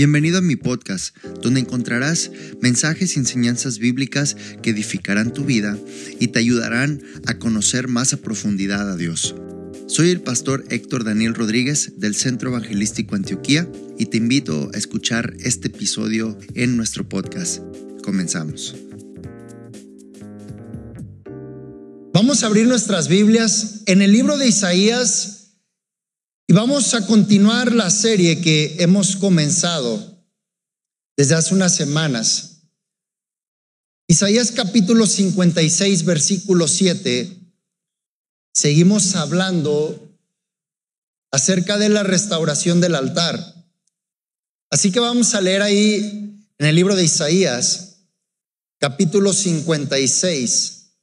Bienvenido a mi podcast, donde encontrarás mensajes y enseñanzas bíblicas que edificarán tu vida y te ayudarán a conocer más a profundidad a Dios. Soy el pastor Héctor Daniel Rodríguez del Centro Evangelístico Antioquía y te invito a escuchar este episodio en nuestro podcast. Comenzamos. Vamos a abrir nuestras Biblias en el libro de Isaías y vamos a continuar la serie que hemos comenzado desde hace unas semanas. Isaías capítulo 56, versículo 7. Seguimos hablando acerca de la restauración del altar. Así que vamos a leer ahí en el libro de Isaías, capítulo 56,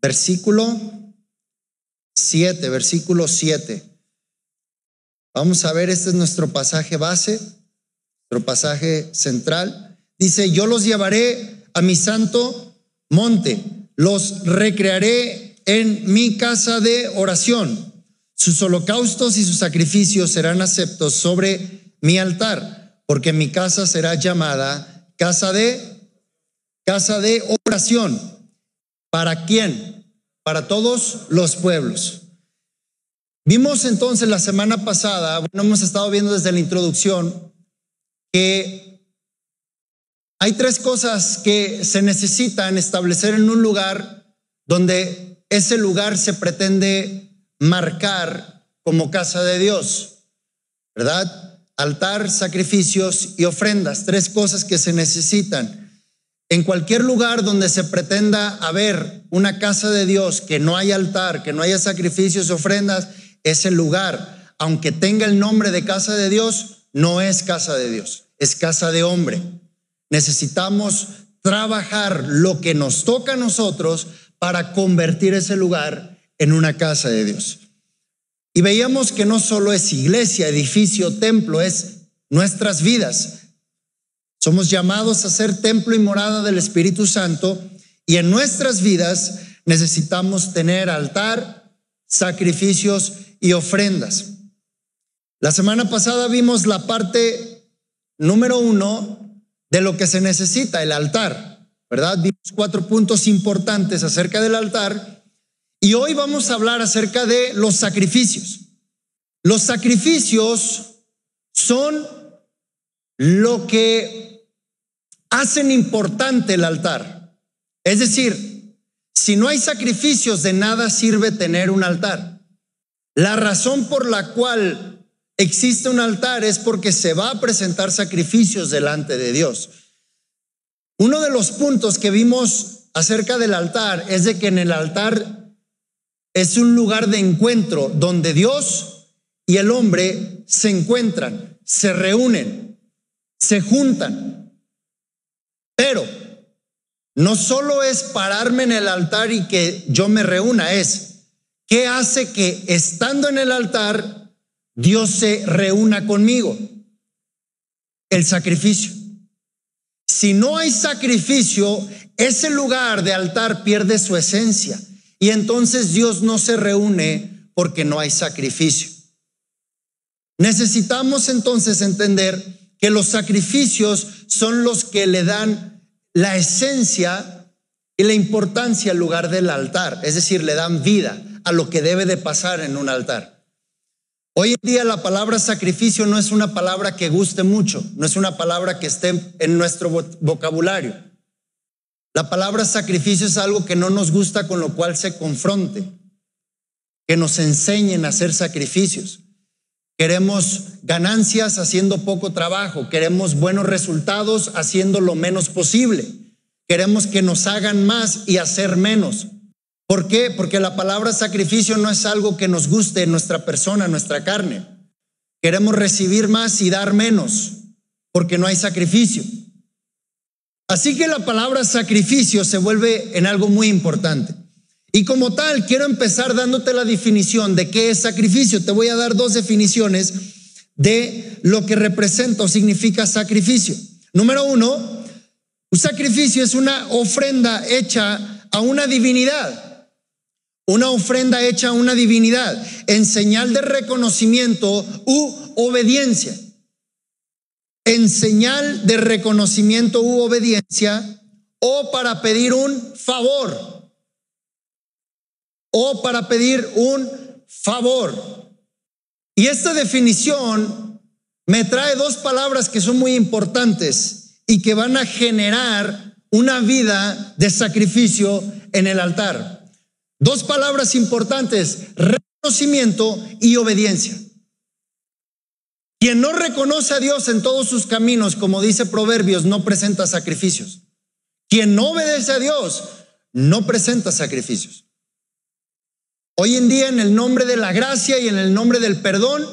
versículo 7, versículo 7. Vamos a ver, este es nuestro pasaje base, nuestro pasaje central. Dice, yo los llevaré a mi santo monte, los recrearé en mi casa de oración. Sus holocaustos y sus sacrificios serán aceptos sobre mi altar, porque mi casa será llamada casa de casa de oración. ¿Para quién? Para todos los pueblos. Vimos entonces la semana pasada, bueno, hemos estado viendo desde la introducción, que hay tres cosas que se necesitan establecer en un lugar donde ese lugar se pretende marcar como casa de Dios, ¿verdad? Altar, sacrificios y ofrendas, tres cosas que se necesitan. En cualquier lugar donde se pretenda haber una casa de Dios, que no haya altar, que no haya sacrificios y ofrendas, ese lugar, aunque tenga el nombre de casa de Dios, no es casa de Dios, es casa de hombre. Necesitamos trabajar lo que nos toca a nosotros para convertir ese lugar en una casa de Dios. Y veíamos que no solo es iglesia, edificio, templo, es nuestras vidas. Somos llamados a ser templo y morada del Espíritu Santo y en nuestras vidas necesitamos tener altar, sacrificios y ofrendas. La semana pasada vimos la parte número uno de lo que se necesita, el altar, ¿verdad? Vimos cuatro puntos importantes acerca del altar y hoy vamos a hablar acerca de los sacrificios. Los sacrificios son lo que hacen importante el altar. Es decir, si no hay sacrificios, de nada sirve tener un altar. La razón por la cual existe un altar es porque se va a presentar sacrificios delante de Dios. Uno de los puntos que vimos acerca del altar es de que en el altar es un lugar de encuentro donde Dios y el hombre se encuentran, se reúnen, se juntan. Pero no solo es pararme en el altar y que yo me reúna, es ¿Qué hace que estando en el altar Dios se reúna conmigo? El sacrificio. Si no hay sacrificio, ese lugar de altar pierde su esencia y entonces Dios no se reúne porque no hay sacrificio. Necesitamos entonces entender que los sacrificios son los que le dan la esencia y la importancia al lugar del altar, es decir, le dan vida a lo que debe de pasar en un altar. Hoy en día la palabra sacrificio no es una palabra que guste mucho, no es una palabra que esté en nuestro vocabulario. La palabra sacrificio es algo que no nos gusta con lo cual se confronte, que nos enseñen a hacer sacrificios. Queremos ganancias haciendo poco trabajo, queremos buenos resultados haciendo lo menos posible, queremos que nos hagan más y hacer menos. ¿Por qué? Porque la palabra sacrificio no es algo que nos guste en nuestra persona, nuestra carne. Queremos recibir más y dar menos, porque no hay sacrificio. Así que la palabra sacrificio se vuelve en algo muy importante. Y como tal, quiero empezar dándote la definición de qué es sacrificio. Te voy a dar dos definiciones de lo que representa o significa sacrificio. Número uno, un sacrificio es una ofrenda hecha a una divinidad una ofrenda hecha a una divinidad en señal de reconocimiento u obediencia. en señal de reconocimiento u obediencia o para pedir un favor. O para pedir un favor. Y esta definición me trae dos palabras que son muy importantes y que van a generar una vida de sacrificio en el altar. Dos palabras importantes, reconocimiento y obediencia. Quien no reconoce a Dios en todos sus caminos, como dice Proverbios, no presenta sacrificios. Quien no obedece a Dios, no presenta sacrificios. Hoy en día, en el nombre de la gracia y en el nombre del perdón,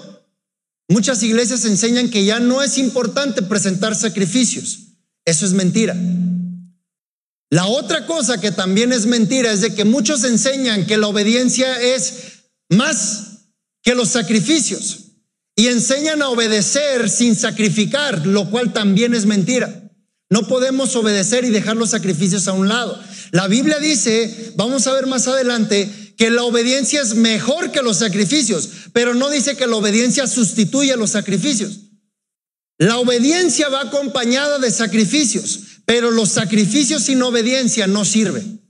muchas iglesias enseñan que ya no es importante presentar sacrificios. Eso es mentira. La otra cosa que también es mentira es de que muchos enseñan que la obediencia es más que los sacrificios y enseñan a obedecer sin sacrificar, lo cual también es mentira. No podemos obedecer y dejar los sacrificios a un lado. La Biblia dice, vamos a ver más adelante, que la obediencia es mejor que los sacrificios, pero no dice que la obediencia sustituye los sacrificios. La obediencia va acompañada de sacrificios, pero los sacrificios sin obediencia no sirven.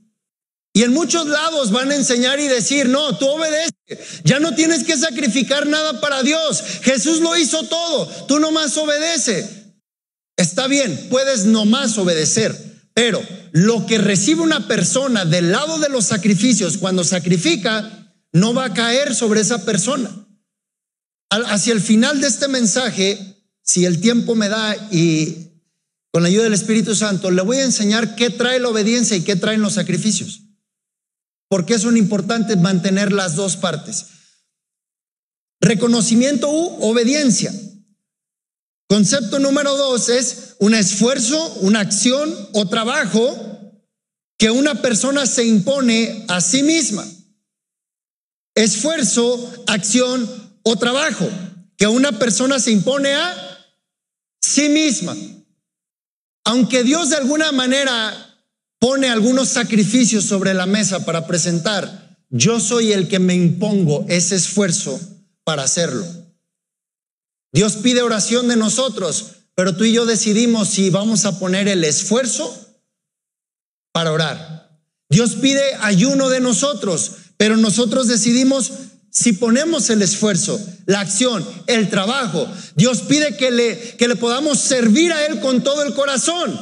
Y en muchos lados van a enseñar y decir, no, tú obedece, ya no tienes que sacrificar nada para Dios, Jesús lo hizo todo, tú nomás obedece. Está bien, puedes nomás obedecer, pero lo que recibe una persona del lado de los sacrificios cuando sacrifica, no va a caer sobre esa persona. Hacia el final de este mensaje, si el tiempo me da y con la ayuda del Espíritu Santo, le voy a enseñar qué trae la obediencia y qué traen los sacrificios. Porque es un importante mantener las dos partes. Reconocimiento u obediencia. Concepto número dos es un esfuerzo, una acción o trabajo que una persona se impone a sí misma. Esfuerzo, acción o trabajo que una persona se impone a sí misma. Aunque Dios de alguna manera pone algunos sacrificios sobre la mesa para presentar, yo soy el que me impongo ese esfuerzo para hacerlo. Dios pide oración de nosotros, pero tú y yo decidimos si vamos a poner el esfuerzo para orar. Dios pide ayuno de nosotros, pero nosotros decidimos si ponemos el esfuerzo, la acción, el trabajo. Dios pide que le, que le podamos servir a Él con todo el corazón.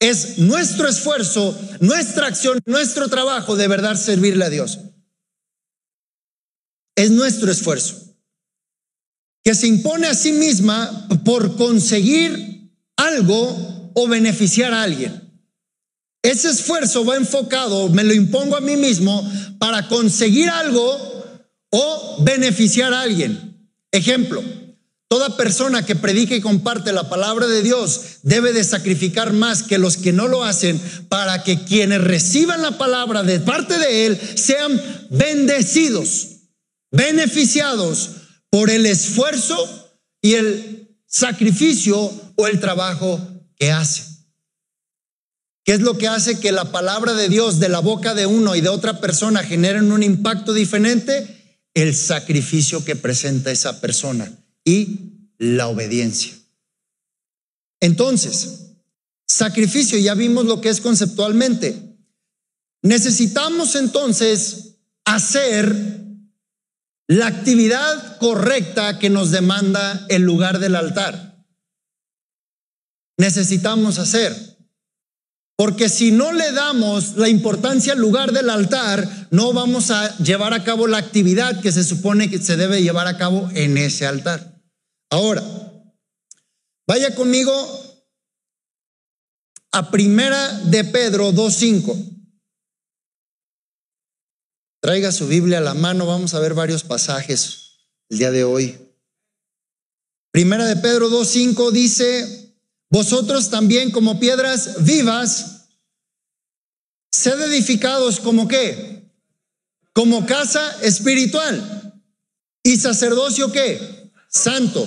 Es nuestro esfuerzo, nuestra acción, nuestro trabajo de verdad servirle a Dios. Es nuestro esfuerzo que se impone a sí misma por conseguir algo o beneficiar a alguien. Ese esfuerzo va enfocado, me lo impongo a mí mismo para conseguir algo o beneficiar a alguien. Ejemplo, toda persona que predica y comparte la palabra de Dios debe de sacrificar más que los que no lo hacen para que quienes reciban la palabra de parte de Él sean bendecidos, beneficiados por el esfuerzo y el sacrificio o el trabajo que hace. ¿Qué es lo que hace que la palabra de Dios de la boca de uno y de otra persona generen un impacto diferente? El sacrificio que presenta esa persona y la obediencia. Entonces, sacrificio, ya vimos lo que es conceptualmente. Necesitamos entonces hacer la actividad correcta que nos demanda el lugar del altar. Necesitamos hacer. Porque si no le damos la importancia al lugar del altar, no vamos a llevar a cabo la actividad que se supone que se debe llevar a cabo en ese altar. Ahora, vaya conmigo a Primera de Pedro 2.5. Traiga su Biblia a la mano, vamos a ver varios pasajes el día de hoy. Primera de Pedro 2.5 dice, vosotros también como piedras vivas, sed edificados como qué? Como casa espiritual. ¿Y sacerdocio qué? Santo.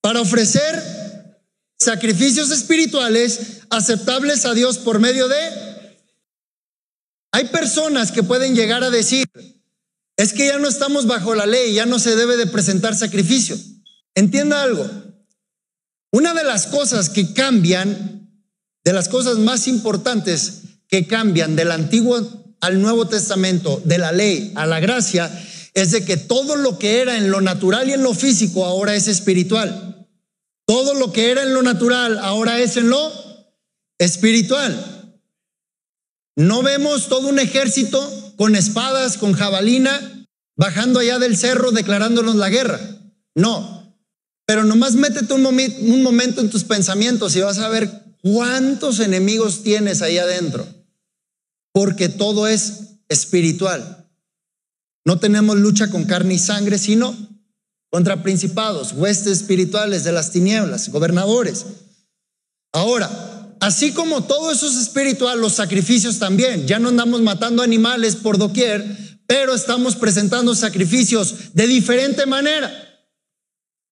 Para ofrecer sacrificios espirituales aceptables a Dios por medio de hay personas que pueden llegar a decir, es que ya no estamos bajo la ley, ya no se debe de presentar sacrificio. Entienda algo. Una de las cosas que cambian, de las cosas más importantes que cambian del Antiguo al Nuevo Testamento, de la ley a la gracia, es de que todo lo que era en lo natural y en lo físico ahora es espiritual. Todo lo que era en lo natural ahora es en lo espiritual. No vemos todo un ejército con espadas, con jabalina, bajando allá del cerro declarándonos la guerra. No. Pero nomás métete un, un momento en tus pensamientos y vas a ver cuántos enemigos tienes ahí adentro. Porque todo es espiritual. No tenemos lucha con carne y sangre, sino contra principados, huestes espirituales de las tinieblas, gobernadores. Ahora, así como todo eso es espiritual, los sacrificios también. Ya no andamos matando animales por doquier, pero estamos presentando sacrificios de diferente manera.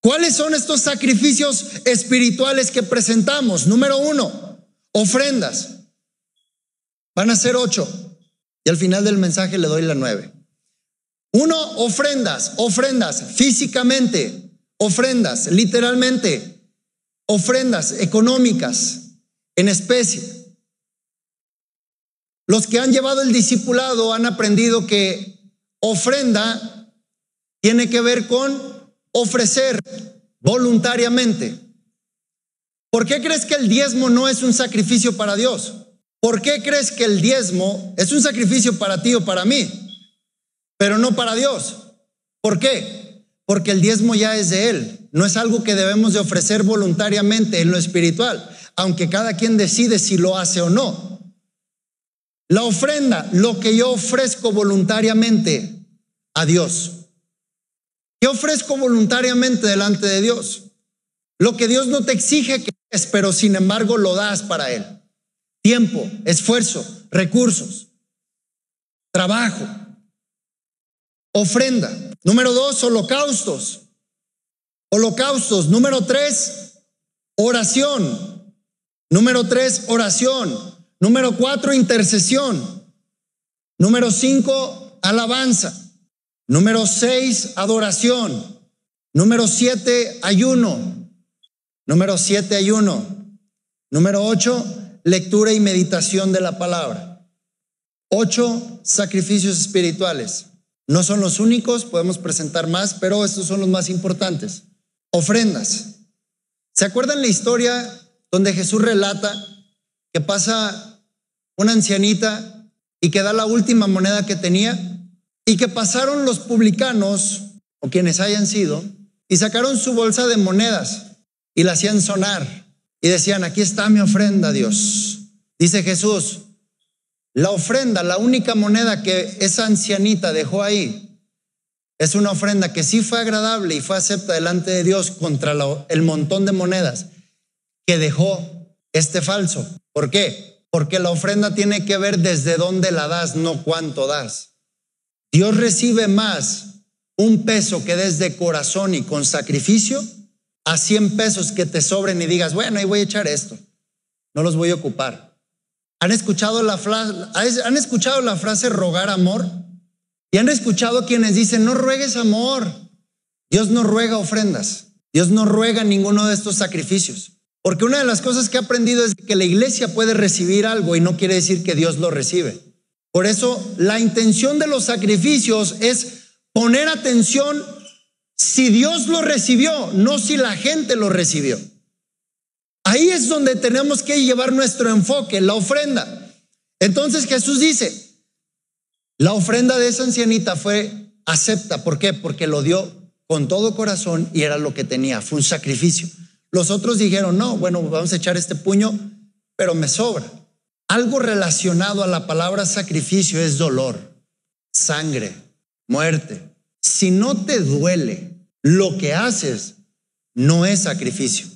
¿Cuáles son estos sacrificios espirituales que presentamos? Número uno, ofrendas. Van a ser ocho. Y al final del mensaje le doy la nueve. Uno, ofrendas, ofrendas físicamente, ofrendas literalmente, ofrendas económicas en especie. Los que han llevado el discipulado han aprendido que ofrenda tiene que ver con ofrecer voluntariamente. ¿Por qué crees que el diezmo no es un sacrificio para Dios? ¿Por qué crees que el diezmo es un sacrificio para ti o para mí? pero no para Dios. ¿Por qué? Porque el diezmo ya es de Él. No es algo que debemos de ofrecer voluntariamente en lo espiritual, aunque cada quien decide si lo hace o no. La ofrenda, lo que yo ofrezco voluntariamente a Dios. ¿Qué ofrezco voluntariamente delante de Dios? Lo que Dios no te exige que es, pero sin embargo lo das para Él. Tiempo, esfuerzo, recursos, trabajo, ofrenda. Número dos, holocaustos. Holocaustos. Número tres, oración. Número tres, oración. Número cuatro, intercesión. Número cinco, alabanza. Número seis, adoración. Número siete, ayuno. Número siete, ayuno. Número ocho, lectura y meditación de la palabra. Ocho, sacrificios espirituales. No son los únicos, podemos presentar más, pero estos son los más importantes. Ofrendas. ¿Se acuerdan la historia donde Jesús relata que pasa una ancianita y que da la última moneda que tenía y que pasaron los publicanos o quienes hayan sido y sacaron su bolsa de monedas y la hacían sonar y decían, aquí está mi ofrenda, Dios. Dice Jesús, la ofrenda, la única moneda que esa ancianita dejó ahí, es una ofrenda que sí fue agradable y fue acepta delante de Dios contra el montón de monedas que dejó este falso. ¿Por qué? Porque la ofrenda tiene que ver desde dónde la das, no cuánto das. Dios recibe más un peso que des de corazón y con sacrificio a 100 pesos que te sobren y digas, bueno, ahí voy a echar esto. No los voy a ocupar. ¿Han escuchado la, ¿Han escuchado la frase rogar amor? Y han escuchado quienes dicen, no ruegues amor. Dios no ruega ofrendas. Dios no ruega ninguno de estos sacrificios. Porque una de las cosas que he aprendido es que la iglesia puede recibir algo y no quiere decir que Dios lo recibe. Por eso la intención de los sacrificios es poner atención si Dios lo recibió, no si la gente lo recibió. Ahí es donde tenemos que llevar nuestro enfoque, la ofrenda. Entonces Jesús dice, la ofrenda de esa ancianita fue acepta. ¿Por qué? Porque lo dio con todo corazón y era lo que tenía, fue un sacrificio. Los otros dijeron, no, bueno, vamos a echar este puño, pero me sobra. Algo relacionado a la palabra sacrificio es dolor, sangre, muerte. Si no te duele lo que haces, no es sacrificio.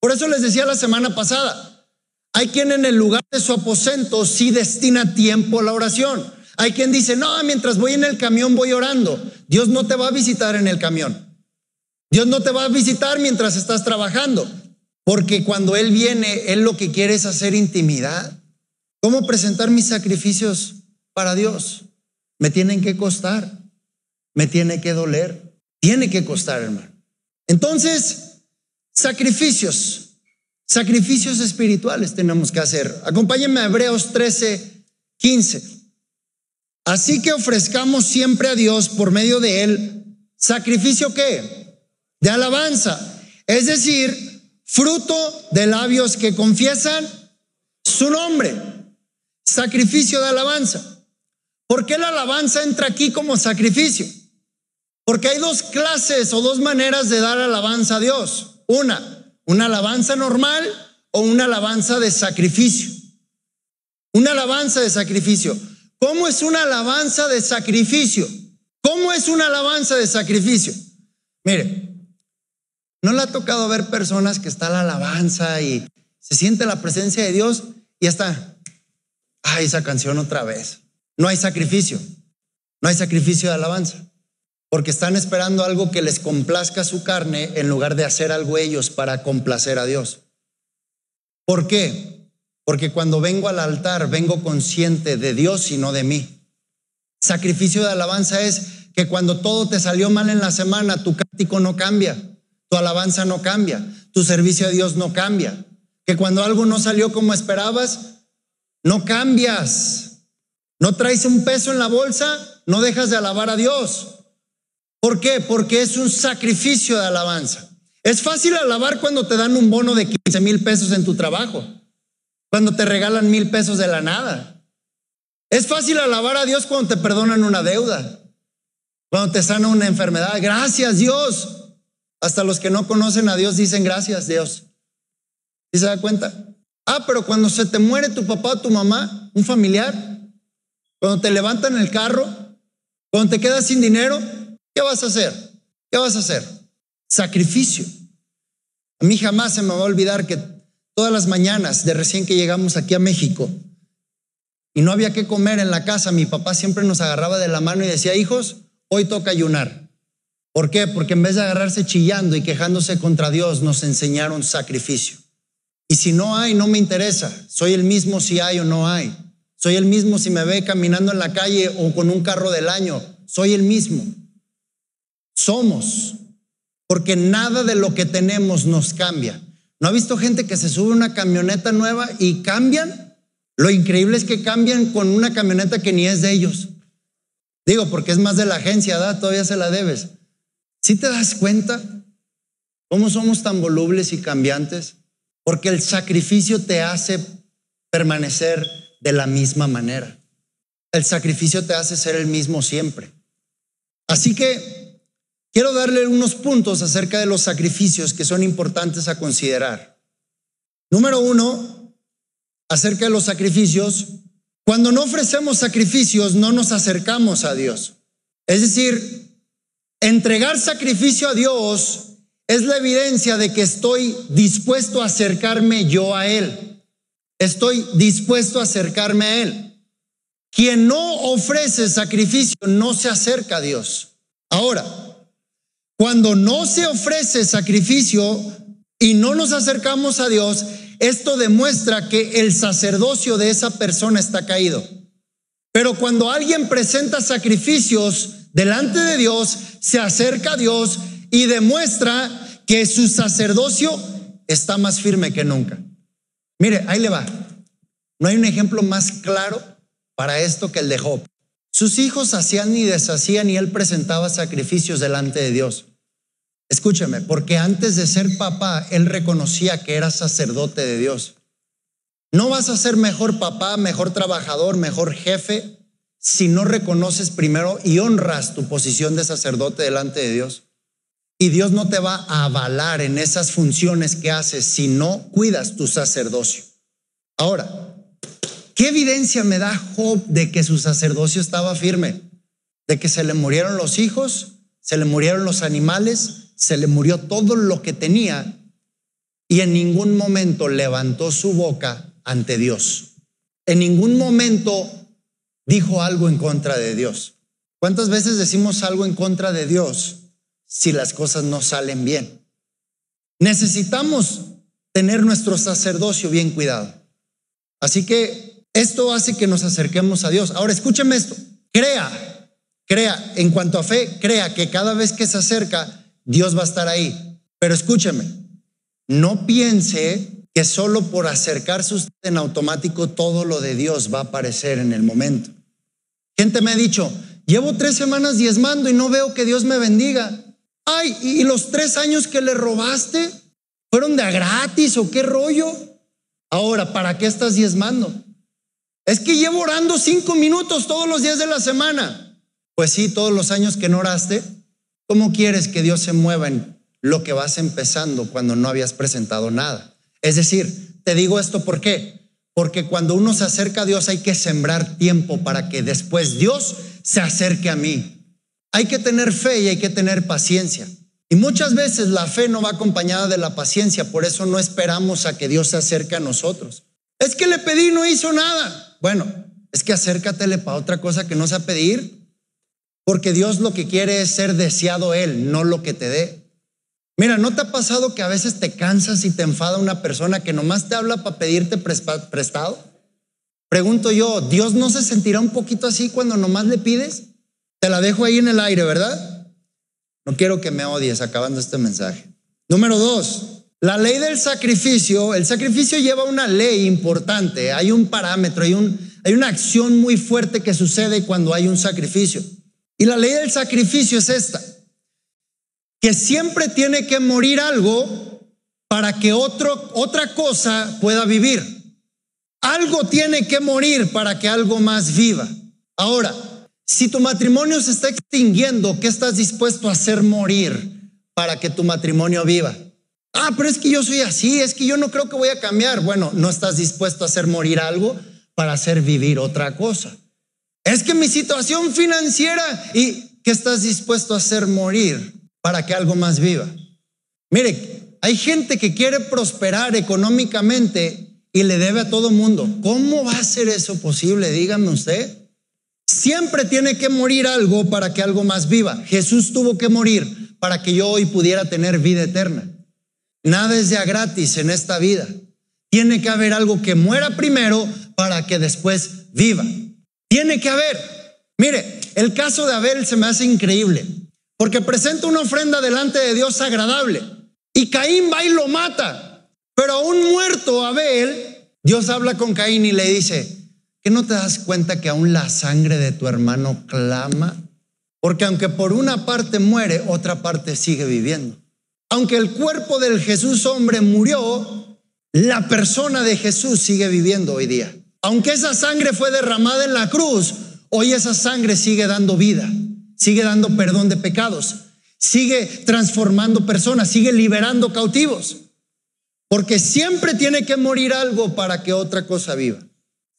Por eso les decía la semana pasada, hay quien en el lugar de su aposento sí destina tiempo a la oración. Hay quien dice, no, mientras voy en el camión voy orando. Dios no te va a visitar en el camión. Dios no te va a visitar mientras estás trabajando. Porque cuando Él viene, Él lo que quiere es hacer intimidad. ¿Cómo presentar mis sacrificios para Dios? Me tienen que costar. Me tiene que doler. Tiene que costar, hermano. Entonces, Sacrificios. Sacrificios espirituales tenemos que hacer. Acompáñenme a Hebreos 13, 15. Así que ofrezcamos siempre a Dios por medio de Él sacrificio qué? De alabanza. Es decir, fruto de labios que confiesan su nombre. Sacrificio de alabanza. ¿Por qué la alabanza entra aquí como sacrificio? Porque hay dos clases o dos maneras de dar alabanza a Dios. Una, una alabanza normal o una alabanza de sacrificio. Una alabanza de sacrificio. ¿Cómo es una alabanza de sacrificio? ¿Cómo es una alabanza de sacrificio? Mire, ¿no le ha tocado ver personas que está la alabanza y se siente la presencia de Dios y está, ay, esa canción otra vez? No hay sacrificio, no hay sacrificio de alabanza, porque están esperando algo que les complazca su carne en lugar de hacer algo ellos para complacer a Dios. ¿Por qué? Porque cuando vengo al altar, vengo consciente de Dios y no de mí. Sacrificio de alabanza es que cuando todo te salió mal en la semana, tu cántico no cambia, tu alabanza no cambia, tu servicio a Dios no cambia. Que cuando algo no salió como esperabas, no cambias. No traes un peso en la bolsa, no dejas de alabar a Dios. ¿Por qué? Porque es un sacrificio de alabanza. Es fácil alabar cuando te dan un bono de 15 mil pesos en tu trabajo cuando te regalan mil pesos de la nada. Es fácil alabar a Dios cuando te perdonan una deuda, cuando te sana una enfermedad. Gracias Dios. Hasta los que no conocen a Dios dicen gracias Dios. ¿Y se da cuenta? Ah, pero cuando se te muere tu papá o tu mamá, un familiar, cuando te levantan el carro, cuando te quedas sin dinero, ¿qué vas a hacer? ¿Qué vas a hacer? Sacrificio. A mí jamás se me va a olvidar que todas las mañanas de recién que llegamos aquí a México y no había que comer en la casa, mi papá siempre nos agarraba de la mano y decía, hijos, hoy toca ayunar. ¿Por qué? Porque en vez de agarrarse chillando y quejándose contra Dios, nos enseñaron sacrificio. Y si no hay, no me interesa. Soy el mismo si hay o no hay. Soy el mismo si me ve caminando en la calle o con un carro del año. Soy el mismo. Somos. Porque nada de lo que tenemos nos cambia. ¿No ha visto gente que se sube a una camioneta nueva y cambian? Lo increíble es que cambian con una camioneta que ni es de ellos. Digo, porque es más de la agencia, ¿da? Todavía se la debes. ¿Sí te das cuenta cómo somos tan volubles y cambiantes? Porque el sacrificio te hace permanecer de la misma manera. El sacrificio te hace ser el mismo siempre. Así que Quiero darle unos puntos acerca de los sacrificios que son importantes a considerar. Número uno, acerca de los sacrificios. Cuando no ofrecemos sacrificios, no nos acercamos a Dios. Es decir, entregar sacrificio a Dios es la evidencia de que estoy dispuesto a acercarme yo a Él. Estoy dispuesto a acercarme a Él. Quien no ofrece sacrificio no se acerca a Dios. Ahora, cuando no se ofrece sacrificio y no nos acercamos a Dios, esto demuestra que el sacerdocio de esa persona está caído. Pero cuando alguien presenta sacrificios delante de Dios, se acerca a Dios y demuestra que su sacerdocio está más firme que nunca. Mire, ahí le va. No hay un ejemplo más claro para esto que el de Job. Sus hijos hacían ni deshacían y él presentaba sacrificios delante de Dios. Escúcheme, porque antes de ser papá, él reconocía que era sacerdote de Dios. No vas a ser mejor papá, mejor trabajador, mejor jefe si no reconoces primero y honras tu posición de sacerdote delante de Dios. Y Dios no te va a avalar en esas funciones que haces si no cuidas tu sacerdocio. Ahora, ¿qué evidencia me da Job de que su sacerdocio estaba firme? De que se le murieron los hijos, se le murieron los animales, se le murió todo lo que tenía y en ningún momento levantó su boca ante Dios. En ningún momento dijo algo en contra de Dios. ¿Cuántas veces decimos algo en contra de Dios si las cosas no salen bien? Necesitamos tener nuestro sacerdocio bien cuidado. Así que esto hace que nos acerquemos a Dios. Ahora escúcheme esto. Crea, crea, en cuanto a fe, crea que cada vez que se acerca Dios va a estar ahí. Pero escúcheme, no piense que solo por acercarse usted en automático todo lo de Dios va a aparecer en el momento. Gente me ha dicho, llevo tres semanas diezmando y no veo que Dios me bendiga. Ay, ¿y los tres años que le robaste fueron de a gratis o qué rollo? Ahora, ¿para qué estás diezmando? Es que llevo orando cinco minutos todos los días de la semana. Pues sí, todos los años que no oraste, ¿cómo quieres que Dios se mueva en lo que vas empezando cuando no habías presentado nada? Es decir, te digo esto por qué. Porque cuando uno se acerca a Dios hay que sembrar tiempo para que después Dios se acerque a mí. Hay que tener fe y hay que tener paciencia. Y muchas veces la fe no va acompañada de la paciencia, por eso no esperamos a que Dios se acerque a nosotros. Es que le pedí no hizo nada. Bueno, es que acércatele para otra cosa que no sea pedir, porque Dios lo que quiere es ser deseado Él, no lo que te dé. Mira, ¿no te ha pasado que a veces te cansas y te enfada una persona que nomás te habla para pedirte prestado? Pregunto yo, ¿Dios no se sentirá un poquito así cuando nomás le pides? Te la dejo ahí en el aire, ¿verdad? No quiero que me odies acabando este mensaje. Número dos, la ley del sacrificio. El sacrificio lleva una ley importante. Hay un parámetro, hay, un, hay una acción muy fuerte que sucede cuando hay un sacrificio. Y la ley del sacrificio es esta, que siempre tiene que morir algo para que otro, otra cosa pueda vivir. Algo tiene que morir para que algo más viva. Ahora, si tu matrimonio se está extinguiendo, ¿qué estás dispuesto a hacer morir para que tu matrimonio viva? Ah, pero es que yo soy así, es que yo no creo que voy a cambiar. Bueno, no estás dispuesto a hacer morir algo para hacer vivir otra cosa. Es que mi situación financiera y ¿qué estás dispuesto a hacer morir para que algo más viva? Mire, hay gente que quiere prosperar económicamente y le debe a todo mundo. ¿Cómo va a ser eso posible? Dígame usted. Siempre tiene que morir algo para que algo más viva. Jesús tuvo que morir para que yo hoy pudiera tener vida eterna. Nada es ya gratis en esta vida. Tiene que haber algo que muera primero para que después viva. Tiene que haber. Mire, el caso de Abel se me hace increíble porque presenta una ofrenda delante de Dios agradable y Caín va y lo mata. Pero aún muerto Abel, Dios habla con Caín y le dice, ¿Que no te das cuenta que aún la sangre de tu hermano clama? Porque aunque por una parte muere, otra parte sigue viviendo. Aunque el cuerpo del Jesús hombre murió, la persona de Jesús sigue viviendo hoy día. Aunque esa sangre fue derramada en la cruz, hoy esa sangre sigue dando vida, sigue dando perdón de pecados, sigue transformando personas, sigue liberando cautivos. Porque siempre tiene que morir algo para que otra cosa viva.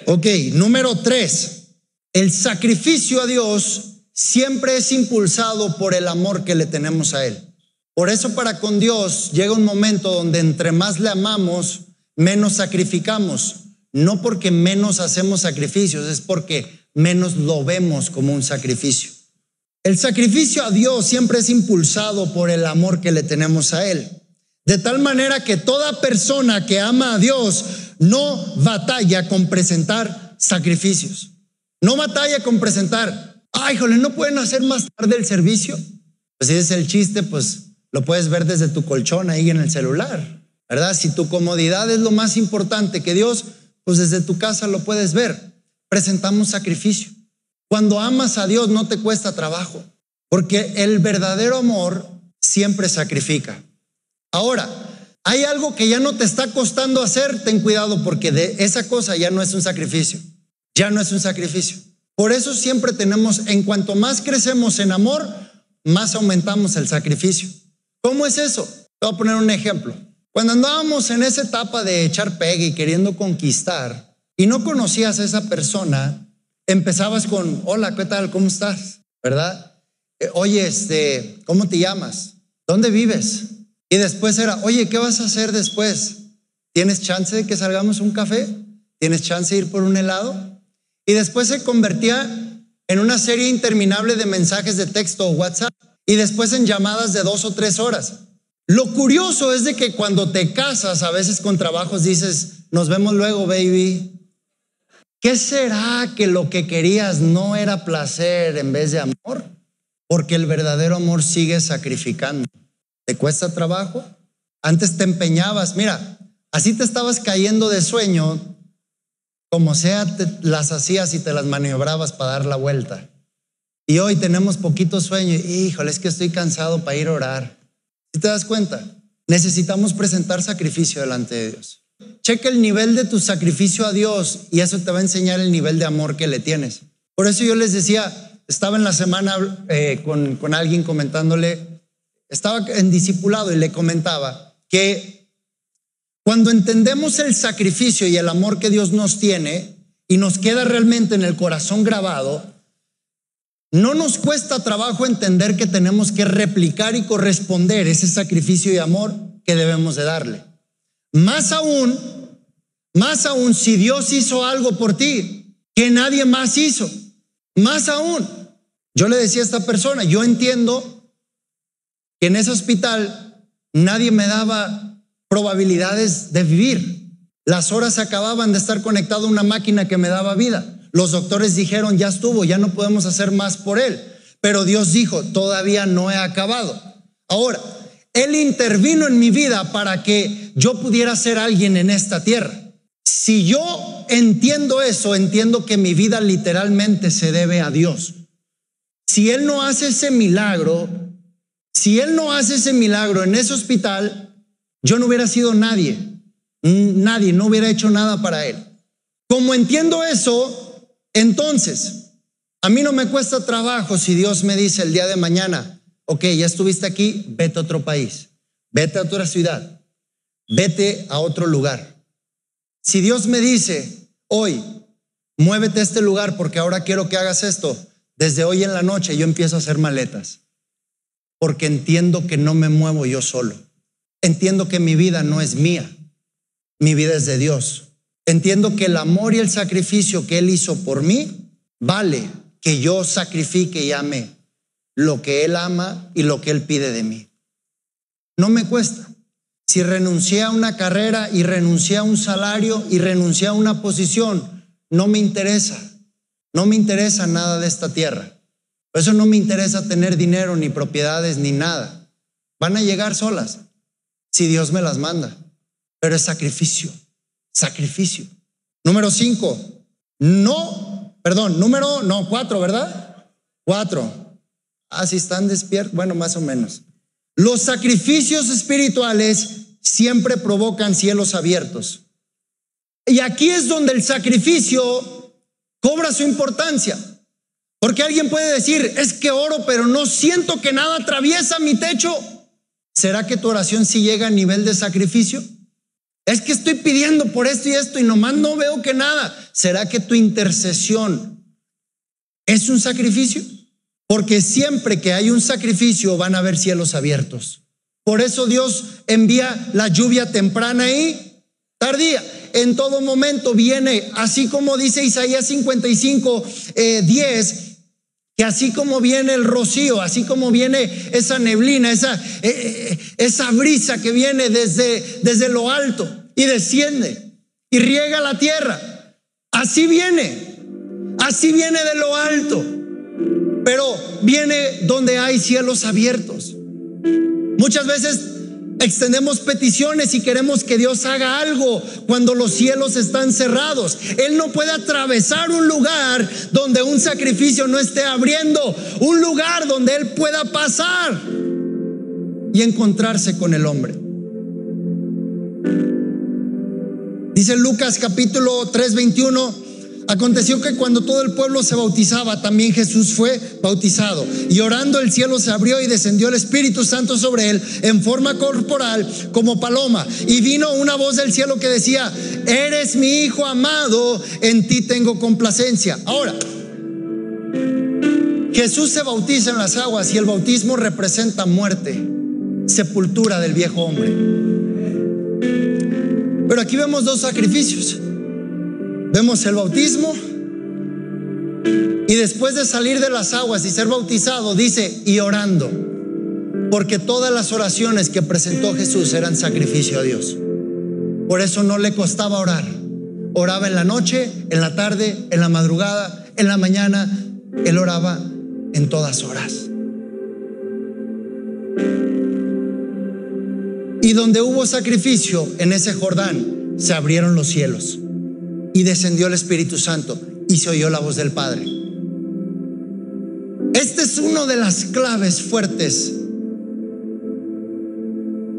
Ok, número tres. El sacrificio a Dios siempre es impulsado por el amor que le tenemos a Él. Por eso para con Dios llega un momento donde entre más le amamos, menos sacrificamos. No porque menos hacemos sacrificios, es porque menos lo vemos como un sacrificio. El sacrificio a Dios siempre es impulsado por el amor que le tenemos a Él. De tal manera que toda persona que ama a Dios no batalla con presentar sacrificios. No batalla con presentar, ay, jole, ¿no pueden hacer más tarde el servicio? Pues si es el chiste, pues lo puedes ver desde tu colchón ahí en el celular, ¿verdad? Si tu comodidad es lo más importante que Dios, pues desde tu casa lo puedes ver. Presentamos sacrificio. Cuando amas a Dios no te cuesta trabajo, porque el verdadero amor siempre sacrifica. Ahora, hay algo que ya no te está costando hacer, ten cuidado porque de esa cosa ya no es un sacrificio, ya no es un sacrificio. Por eso siempre tenemos, en cuanto más crecemos en amor, más aumentamos el sacrificio. ¿Cómo es eso? Te voy a poner un ejemplo. Cuando andábamos en esa etapa de echar pegue y queriendo conquistar y no conocías a esa persona, empezabas con, hola, ¿qué tal? ¿Cómo estás? ¿Verdad? Eh, oye, este, ¿cómo te llamas? ¿Dónde vives? Y después era, oye, ¿qué vas a hacer después? ¿Tienes chance de que salgamos un café? ¿Tienes chance de ir por un helado? Y después se convertía en una serie interminable de mensajes de texto o WhatsApp y después en llamadas de dos o tres horas. Lo curioso es de que cuando te casas, a veces con trabajos dices, nos vemos luego, baby. ¿Qué será que lo que querías no era placer en vez de amor? Porque el verdadero amor sigue sacrificando. ¿Te cuesta trabajo? Antes te empeñabas, mira, así te estabas cayendo de sueño, como sea, las hacías y te las maniobrabas para dar la vuelta. Y hoy tenemos poquito sueño. Híjole, es que estoy cansado para ir a orar. Si te das cuenta, necesitamos presentar sacrificio delante de Dios. Checa el nivel de tu sacrificio a Dios y eso te va a enseñar el nivel de amor que le tienes. Por eso yo les decía, estaba en la semana eh, con, con alguien comentándole, estaba en discipulado y le comentaba que cuando entendemos el sacrificio y el amor que Dios nos tiene y nos queda realmente en el corazón grabado, no nos cuesta trabajo entender que tenemos que replicar y corresponder ese sacrificio y amor que debemos de darle. Más aún, más aún si Dios hizo algo por ti que nadie más hizo. Más aún, yo le decía a esta persona, yo entiendo que en ese hospital nadie me daba probabilidades de vivir. Las horas acababan de estar conectado a una máquina que me daba vida. Los doctores dijeron, ya estuvo, ya no podemos hacer más por él. Pero Dios dijo, todavía no he acabado. Ahora, Él intervino en mi vida para que yo pudiera ser alguien en esta tierra. Si yo entiendo eso, entiendo que mi vida literalmente se debe a Dios. Si Él no hace ese milagro, si Él no hace ese milagro en ese hospital, yo no hubiera sido nadie. Nadie, no hubiera hecho nada para Él. Como entiendo eso, entonces, a mí no me cuesta trabajo si Dios me dice el día de mañana, ok, ya estuviste aquí, vete a otro país, vete a otra ciudad, vete a otro lugar. Si Dios me dice, hoy, muévete a este lugar porque ahora quiero que hagas esto, desde hoy en la noche yo empiezo a hacer maletas, porque entiendo que no me muevo yo solo. Entiendo que mi vida no es mía, mi vida es de Dios. Entiendo que el amor y el sacrificio que Él hizo por mí vale que yo sacrifique y ame lo que Él ama y lo que Él pide de mí. No me cuesta. Si renuncié a una carrera y renuncié a un salario y renuncié a una posición, no me interesa. No me interesa nada de esta tierra. Por eso no me interesa tener dinero, ni propiedades, ni nada. Van a llegar solas si Dios me las manda. Pero es sacrificio sacrificio. Número cinco, no, perdón, número, no, cuatro, ¿verdad? Cuatro. Ah, si están despiertos, bueno, más o menos. Los sacrificios espirituales siempre provocan cielos abiertos. Y aquí es donde el sacrificio cobra su importancia. Porque alguien puede decir, es que oro, pero no siento que nada atraviesa mi techo. ¿Será que tu oración sí llega a nivel de sacrificio? Es que estoy pidiendo por esto y esto y nomás no veo que nada. ¿Será que tu intercesión es un sacrificio? Porque siempre que hay un sacrificio van a haber cielos abiertos. Por eso Dios envía la lluvia temprana y tardía. En todo momento viene, así como dice Isaías 55, 10, eh, que así como viene el rocío, así como viene esa neblina, esa, eh, eh, esa brisa que viene desde, desde lo alto y desciende y riega la tierra, así viene, así viene de lo alto, pero viene donde hay cielos abiertos. Muchas veces Extendemos peticiones y queremos que Dios haga algo cuando los cielos están cerrados. Él no puede atravesar un lugar donde un sacrificio no esté abriendo, un lugar donde Él pueda pasar y encontrarse con el hombre. Dice Lucas capítulo 3:21, Aconteció que cuando todo el pueblo se bautizaba, también Jesús fue bautizado. Y orando el cielo se abrió y descendió el Espíritu Santo sobre él en forma corporal como paloma. Y vino una voz del cielo que decía, eres mi Hijo amado, en ti tengo complacencia. Ahora, Jesús se bautiza en las aguas y el bautismo representa muerte, sepultura del viejo hombre. Pero aquí vemos dos sacrificios. Vemos el bautismo y después de salir de las aguas y ser bautizado, dice, y orando, porque todas las oraciones que presentó Jesús eran sacrificio a Dios. Por eso no le costaba orar. Oraba en la noche, en la tarde, en la madrugada, en la mañana. Él oraba en todas horas. Y donde hubo sacrificio en ese Jordán, se abrieron los cielos y descendió el Espíritu Santo y se oyó la voz del Padre. Esta es una de las claves fuertes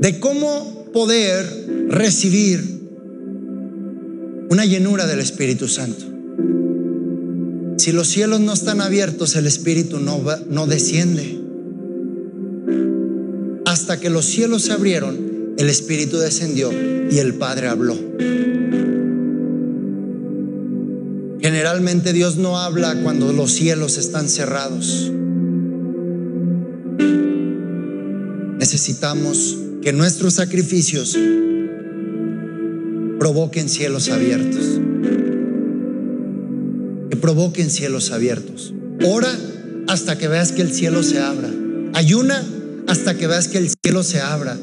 de cómo poder recibir una llenura del Espíritu Santo. Si los cielos no están abiertos, el Espíritu no, no desciende. Hasta que los cielos se abrieron, el Espíritu descendió y el Padre habló. Generalmente Dios no habla cuando los cielos están cerrados. Necesitamos que nuestros sacrificios provoquen cielos abiertos. Que provoquen cielos abiertos. Ora hasta que veas que el cielo se abra. Ayuna hasta que veas que el cielo se abra.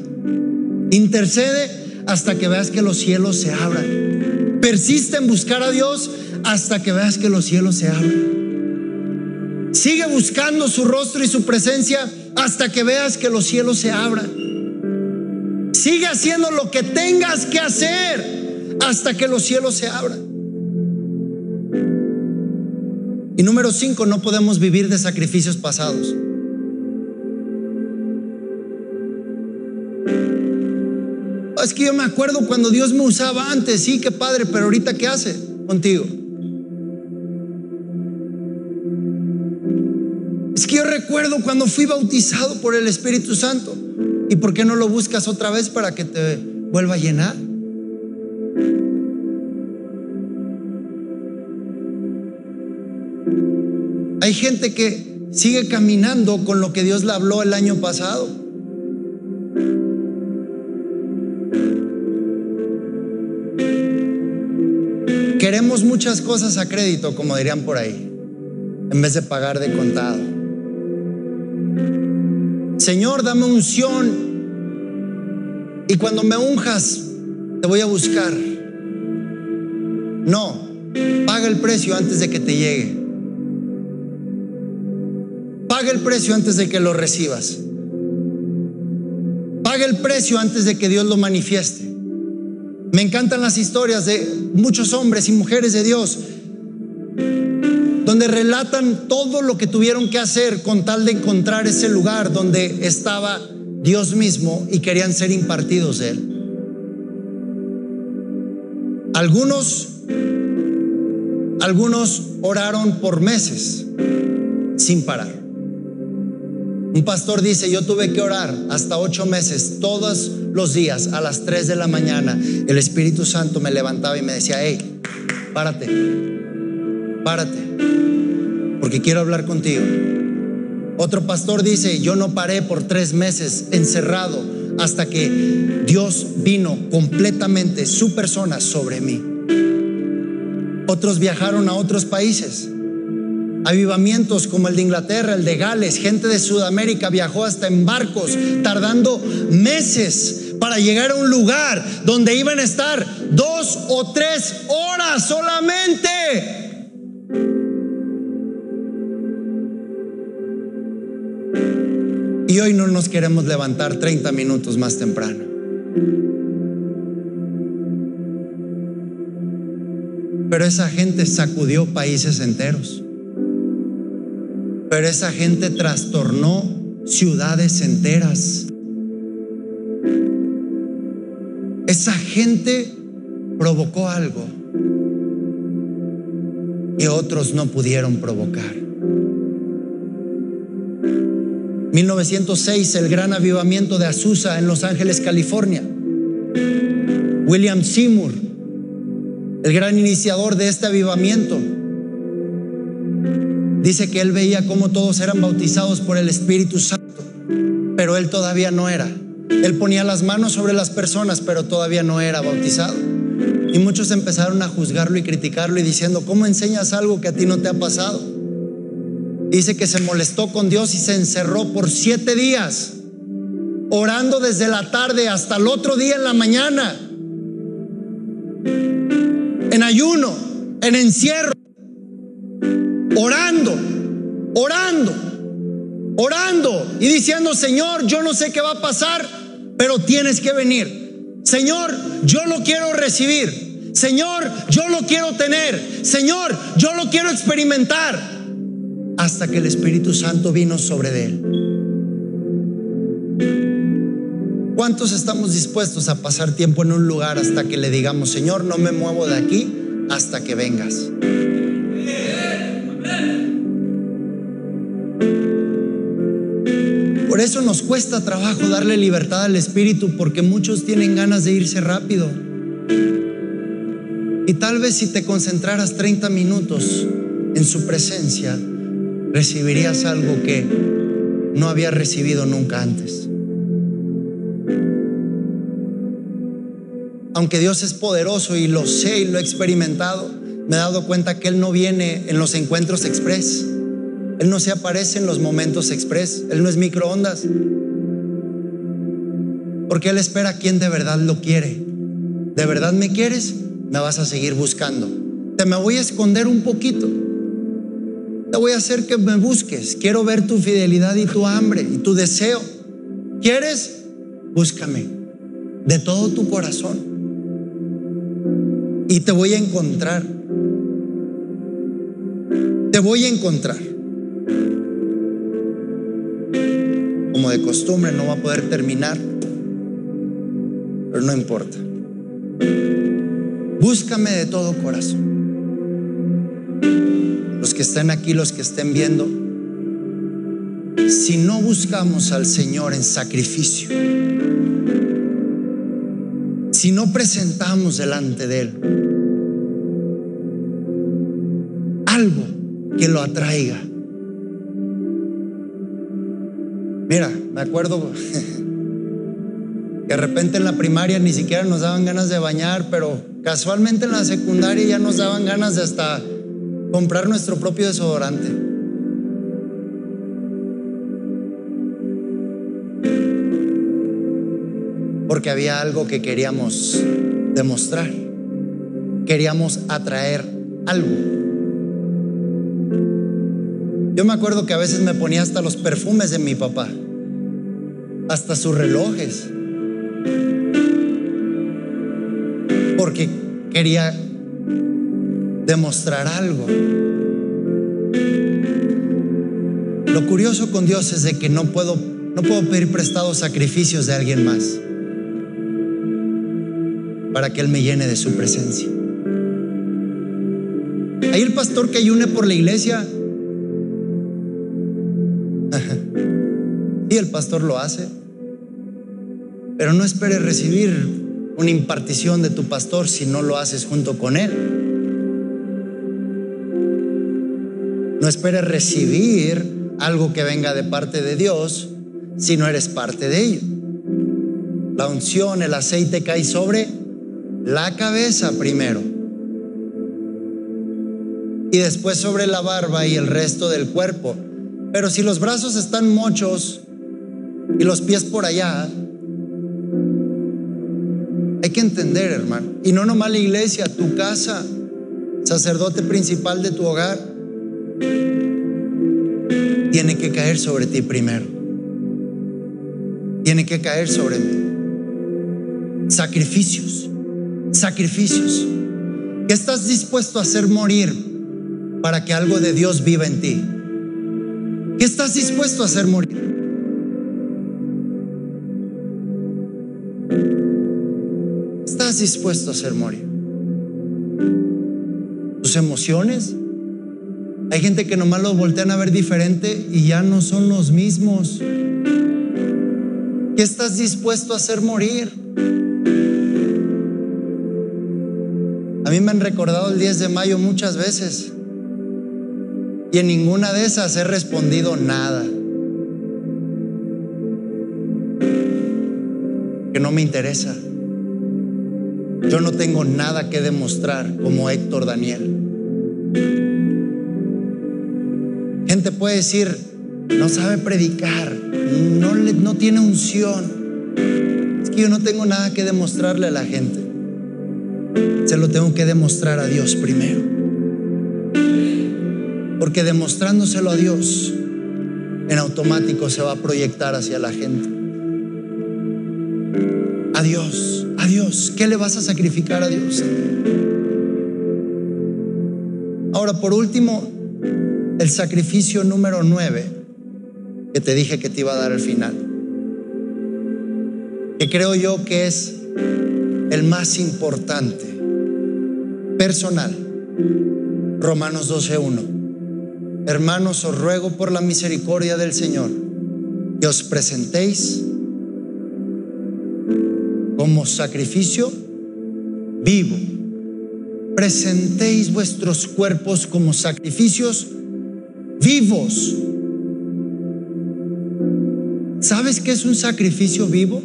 Intercede hasta que veas que los cielos se abran. Persiste en buscar a Dios hasta que veas que los cielos se abran. Sigue buscando su rostro y su presencia hasta que veas que los cielos se abran. Sigue haciendo lo que tengas que hacer hasta que los cielos se abran. Y número cinco, no podemos vivir de sacrificios pasados. Es que yo me acuerdo cuando Dios me usaba antes, sí, qué padre, pero ahorita ¿qué hace contigo? Recuerdo cuando fui bautizado por el Espíritu Santo. ¿Y por qué no lo buscas otra vez para que te vuelva a llenar? Hay gente que sigue caminando con lo que Dios le habló el año pasado. Queremos muchas cosas a crédito, como dirían por ahí, en vez de pagar de contado. Señor, dame unción. Y cuando me unjas, te voy a buscar. No, paga el precio antes de que te llegue. Paga el precio antes de que lo recibas. Paga el precio antes de que Dios lo manifieste. Me encantan las historias de muchos hombres y mujeres de Dios donde relatan todo lo que tuvieron que hacer con tal de encontrar ese lugar donde estaba Dios mismo y querían ser impartidos de Él. Algunos, algunos oraron por meses sin parar. Un pastor dice, yo tuve que orar hasta ocho meses, todos los días, a las tres de la mañana. El Espíritu Santo me levantaba y me decía, hey, párate, párate, porque quiero hablar contigo. Otro pastor dice, yo no paré por tres meses encerrado hasta que Dios vino completamente su persona sobre mí. Otros viajaron a otros países Avivamientos como el de Inglaterra, el de Gales, gente de Sudamérica viajó hasta en barcos, tardando meses para llegar a un lugar donde iban a estar dos o tres horas solamente. Y hoy no nos queremos levantar 30 minutos más temprano. Pero esa gente sacudió países enteros. Pero esa gente trastornó ciudades enteras. Esa gente provocó algo que otros no pudieron provocar. 1906, el gran avivamiento de Azusa en Los Ángeles, California. William Seymour, el gran iniciador de este avivamiento, Dice que él veía cómo todos eran bautizados por el Espíritu Santo, pero él todavía no era. Él ponía las manos sobre las personas, pero todavía no era bautizado. Y muchos empezaron a juzgarlo y criticarlo y diciendo, ¿cómo enseñas algo que a ti no te ha pasado? Dice que se molestó con Dios y se encerró por siete días, orando desde la tarde hasta el otro día en la mañana, en ayuno, en encierro orando, orando, orando y diciendo, Señor, yo no sé qué va a pasar, pero tienes que venir. Señor, yo lo quiero recibir. Señor, yo lo quiero tener. Señor, yo lo quiero experimentar. Hasta que el Espíritu Santo vino sobre él. ¿Cuántos estamos dispuestos a pasar tiempo en un lugar hasta que le digamos, Señor, no me muevo de aquí hasta que vengas? Por eso nos cuesta trabajo darle libertad al Espíritu, porque muchos tienen ganas de irse rápido. Y tal vez si te concentraras 30 minutos en su presencia, recibirías algo que no había recibido nunca antes. aunque Dios es poderoso y lo sé y lo he experimentado, me he dado cuenta que Él no viene en los encuentros express. Él no se aparece en los momentos express. Él no es microondas. Porque Él espera a quien de verdad lo quiere. ¿De verdad me quieres? Me vas a seguir buscando. Te me voy a esconder un poquito. Te voy a hacer que me busques. Quiero ver tu fidelidad y tu hambre y tu deseo. ¿Quieres? Búscame de todo tu corazón y te voy a encontrar. Te voy a encontrar. De costumbre no va a poder terminar, pero no importa. Búscame de todo corazón. Los que estén aquí, los que estén viendo, si no buscamos al Señor en sacrificio, si no presentamos delante de Él algo que lo atraiga. Mira, me acuerdo que de repente en la primaria ni siquiera nos daban ganas de bañar, pero casualmente en la secundaria ya nos daban ganas de hasta comprar nuestro propio desodorante. porque había algo que queríamos demostrar. Queríamos atraer algo. Yo me acuerdo que a veces me ponía hasta los perfumes de mi papá, hasta sus relojes, porque quería demostrar algo. Lo curioso con Dios es de que no puedo, no puedo pedir prestados sacrificios de alguien más para que Él me llene de su presencia. Hay el pastor que ayune por la iglesia. y el pastor lo hace. Pero no esperes recibir una impartición de tu pastor si no lo haces junto con él. No esperes recibir algo que venga de parte de Dios si no eres parte de ello. La unción, el aceite cae sobre la cabeza primero y después sobre la barba y el resto del cuerpo. Pero si los brazos están mochos y los pies por allá, que entender, hermano. Y no nomás la iglesia, tu casa, sacerdote principal de tu hogar, tiene que caer sobre ti primero. Tiene que caer sobre mí. Sacrificios sacrificios. ¿Qué estás dispuesto a hacer morir para que algo de Dios viva en ti? ¿Qué estás dispuesto a hacer morir? Dispuesto a hacer morir? ¿Tus emociones? Hay gente que nomás los voltean a ver diferente y ya no son los mismos. ¿Qué estás dispuesto a hacer morir? A mí me han recordado el 10 de mayo muchas veces y en ninguna de esas he respondido nada. Que no me interesa. Yo no tengo nada que demostrar como Héctor Daniel. Gente puede decir, no sabe predicar, no, no tiene unción. Es que yo no tengo nada que demostrarle a la gente se lo tengo que demostrar a Dios primero. Porque demostrándoselo a Dios, en automático se va a proyectar hacia la gente. a Dios, ¿Qué le vas a sacrificar a Dios? Ahora, por último, el sacrificio número nueve que te dije que te iba a dar al final, que creo yo que es el más importante, personal. Romanos 12.1. Hermanos, os ruego por la misericordia del Señor que os presentéis como sacrificio vivo. Presentéis vuestros cuerpos como sacrificios vivos. ¿Sabes qué es un sacrificio vivo?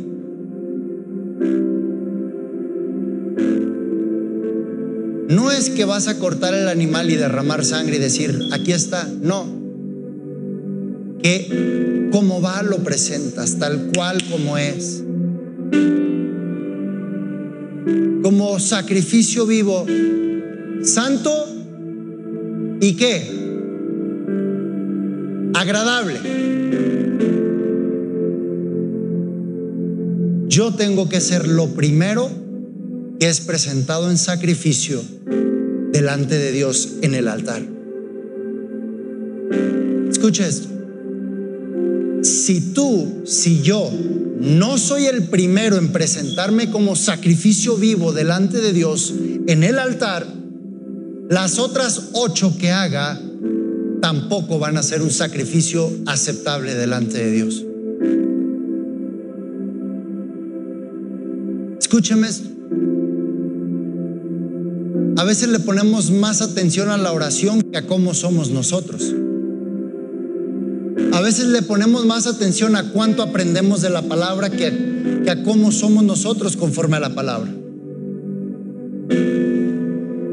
No es que vas a cortar el animal y derramar sangre y decir, aquí está. No. Que como va lo presentas, tal cual como es. Como sacrificio vivo, santo y qué? Agradable. Yo tengo que ser lo primero que es presentado en sacrificio delante de Dios en el altar. Escucha esto. Si tú, si yo no soy el primero en presentarme como sacrificio vivo delante de Dios en el altar, las otras ocho que haga tampoco van a ser un sacrificio aceptable delante de Dios. Escúcheme esto. A veces le ponemos más atención a la oración que a cómo somos nosotros. A veces le ponemos más atención a cuánto aprendemos de la palabra que, a cómo somos nosotros conforme a la palabra.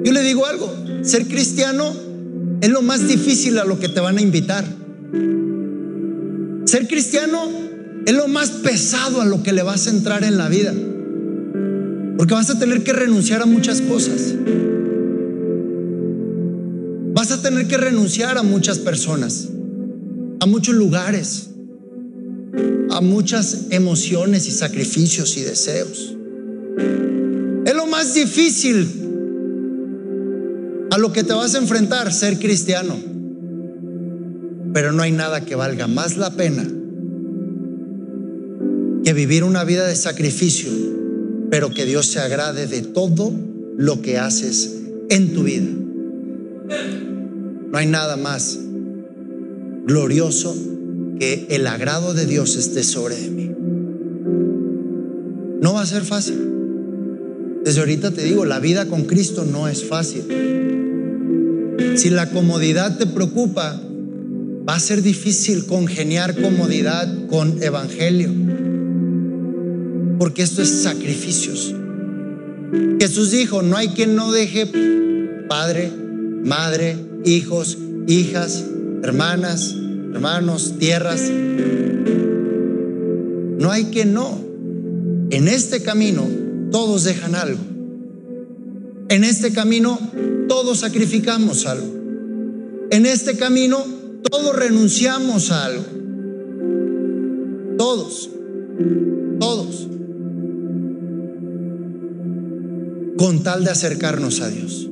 Yo le digo algo, ser cristiano es lo más difícil a lo que te van a invitar. Ser cristiano es lo más pesado a lo que le vas a entrar en la vida. Porque vas a tener que renunciar a muchas cosas. Vas a tener que renunciar a muchas personas, a muchos lugares, a muchas emociones y sacrificios y deseos. Es lo más difícil a lo que te vas a enfrentar, ser cristiano. Pero no hay nada que valga más la pena que vivir una vida de sacrificio, pero que Dios se agrade de todo lo que haces en tu vida. No hay nada más glorioso que el agrado de Dios esté sobre mí. No va a ser fácil. Desde ahorita te digo, la vida con Cristo no es fácil. Si la comodidad te preocupa, va a ser difícil congeniar comodidad con evangelio. Porque esto es sacrificios. Jesús dijo, no hay quien no deje padre, madre, hijos, hijas, hermanas, hermanos, tierras. No hay que no. En este camino todos dejan algo. En este camino todos sacrificamos algo. En este camino todos renunciamos a algo. Todos. Todos. Con tal de acercarnos a Dios.